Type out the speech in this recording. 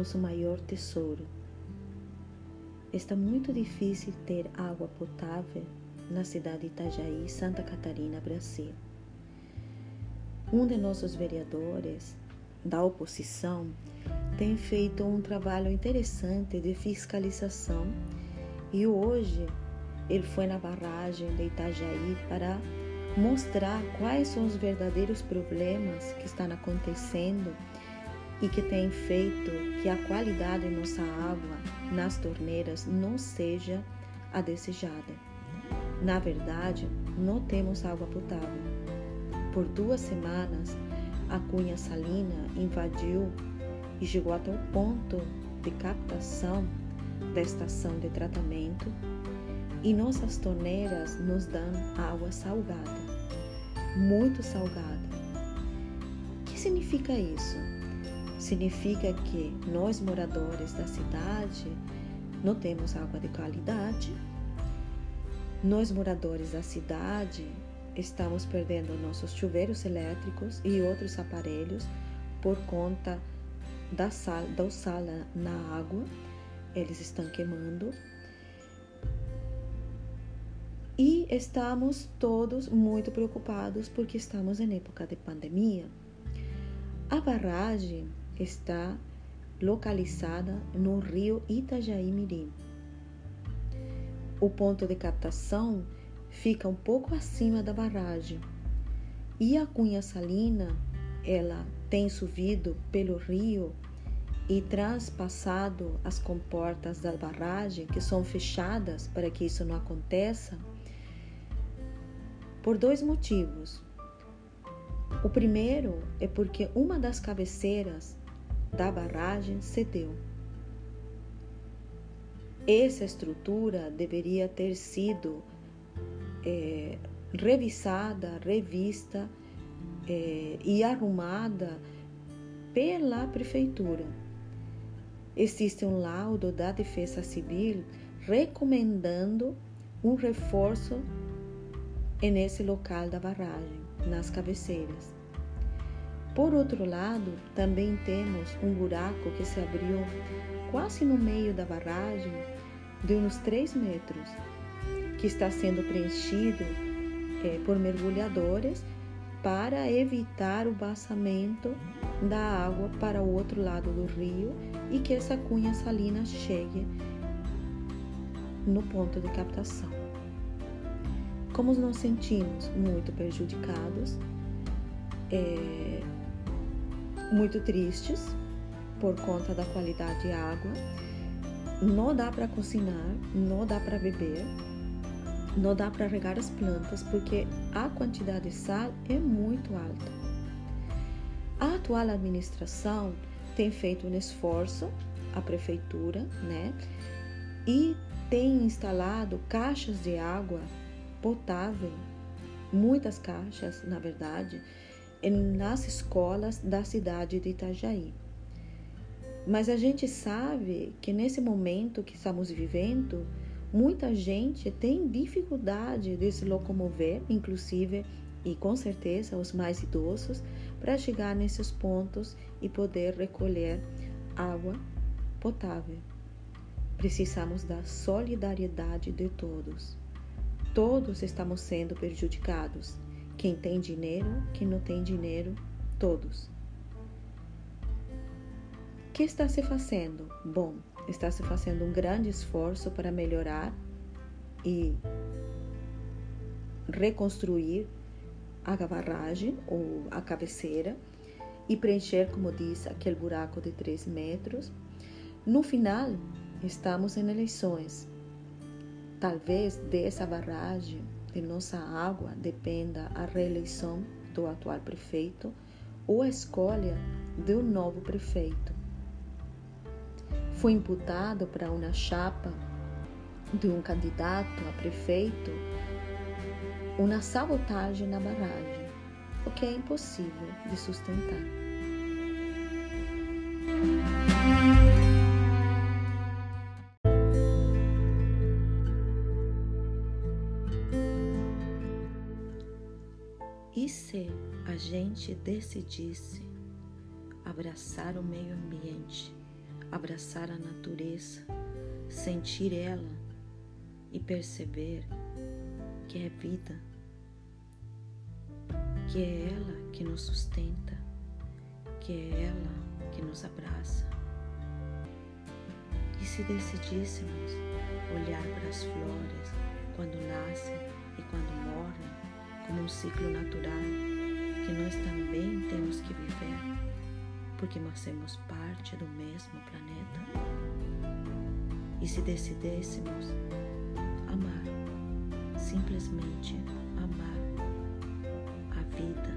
nosso maior tesouro. Está muito difícil ter água potável na cidade de Itajaí, Santa Catarina, Brasil. Um de nossos vereadores da oposição tem feito um trabalho interessante de fiscalização e hoje ele foi na barragem de Itajaí para mostrar quais são os verdadeiros problemas que estão acontecendo e que têm feito que a qualidade de nossa água nas torneiras não seja a desejada. Na verdade, não temos água potável. Por duas semanas, a cunha salina invadiu e chegou até o ponto de captação da estação de tratamento e nossas torneiras nos dão água salgada, muito salgada. O que significa isso? Significa que nós, moradores da cidade, não temos água de qualidade. Nós, moradores da cidade, estamos perdendo nossos chuveiros elétricos e outros aparelhos por conta da sal, da sal na água. Eles estão queimando e estamos todos muito preocupados porque estamos em época de pandemia. A barragem está localizada no rio Itajaí Mirim. O ponto de captação fica um pouco acima da barragem e a cunha salina ela tem subido pelo rio e transpassado as comportas da barragem que são fechadas para que isso não aconteça por dois motivos. O primeiro é porque uma das cabeceiras da barragem cedeu. Essa estrutura deveria ter sido é, revisada, revista é, e arrumada pela prefeitura. Existe um laudo da Defesa Civil recomendando um reforço nesse local da barragem, nas cabeceiras. Por outro lado, também temos um buraco que se abriu quase no meio da barragem, de uns 3 metros, que está sendo preenchido é, por mergulhadores para evitar o vazamento da água para o outro lado do rio e que essa cunha salina chegue no ponto de captação. Como nos sentimos muito prejudicados, é, muito tristes por conta da qualidade de água, não dá para cozinhar, não dá para beber, não dá para regar as plantas porque a quantidade de sal é muito alta. A atual administração tem feito um esforço, a prefeitura, né? E tem instalado caixas de água potável, muitas caixas, na verdade, nas escolas da cidade de Itajaí. Mas a gente sabe que nesse momento que estamos vivendo, muita gente tem dificuldade de se locomover, inclusive e com certeza os mais idosos, para chegar nesses pontos e poder recolher água potável. Precisamos da solidariedade de todos. Todos estamos sendo prejudicados. Quem tem dinheiro, quem não tem dinheiro, todos. O que está se fazendo? Bom, está se fazendo um grande esforço para melhorar e reconstruir a barragem ou a cabeceira e preencher, como diz, aquele buraco de 3 metros. No final, estamos em eleições Talvez dessa barragem de nossa água dependa a reeleição do atual prefeito ou a escolha de um novo prefeito. Foi imputado para uma chapa de um candidato a prefeito uma sabotagem na barragem, o que é impossível de sustentar. E se a gente decidisse abraçar o meio ambiente, abraçar a natureza, sentir ela e perceber que é vida, que é ela que nos sustenta, que é ela que nos abraça. E se decidíssemos olhar para as flores quando nascem e quando num ciclo natural que nós também temos que viver, porque nós parte do mesmo planeta. E se decidêssemos amar, simplesmente amar a vida,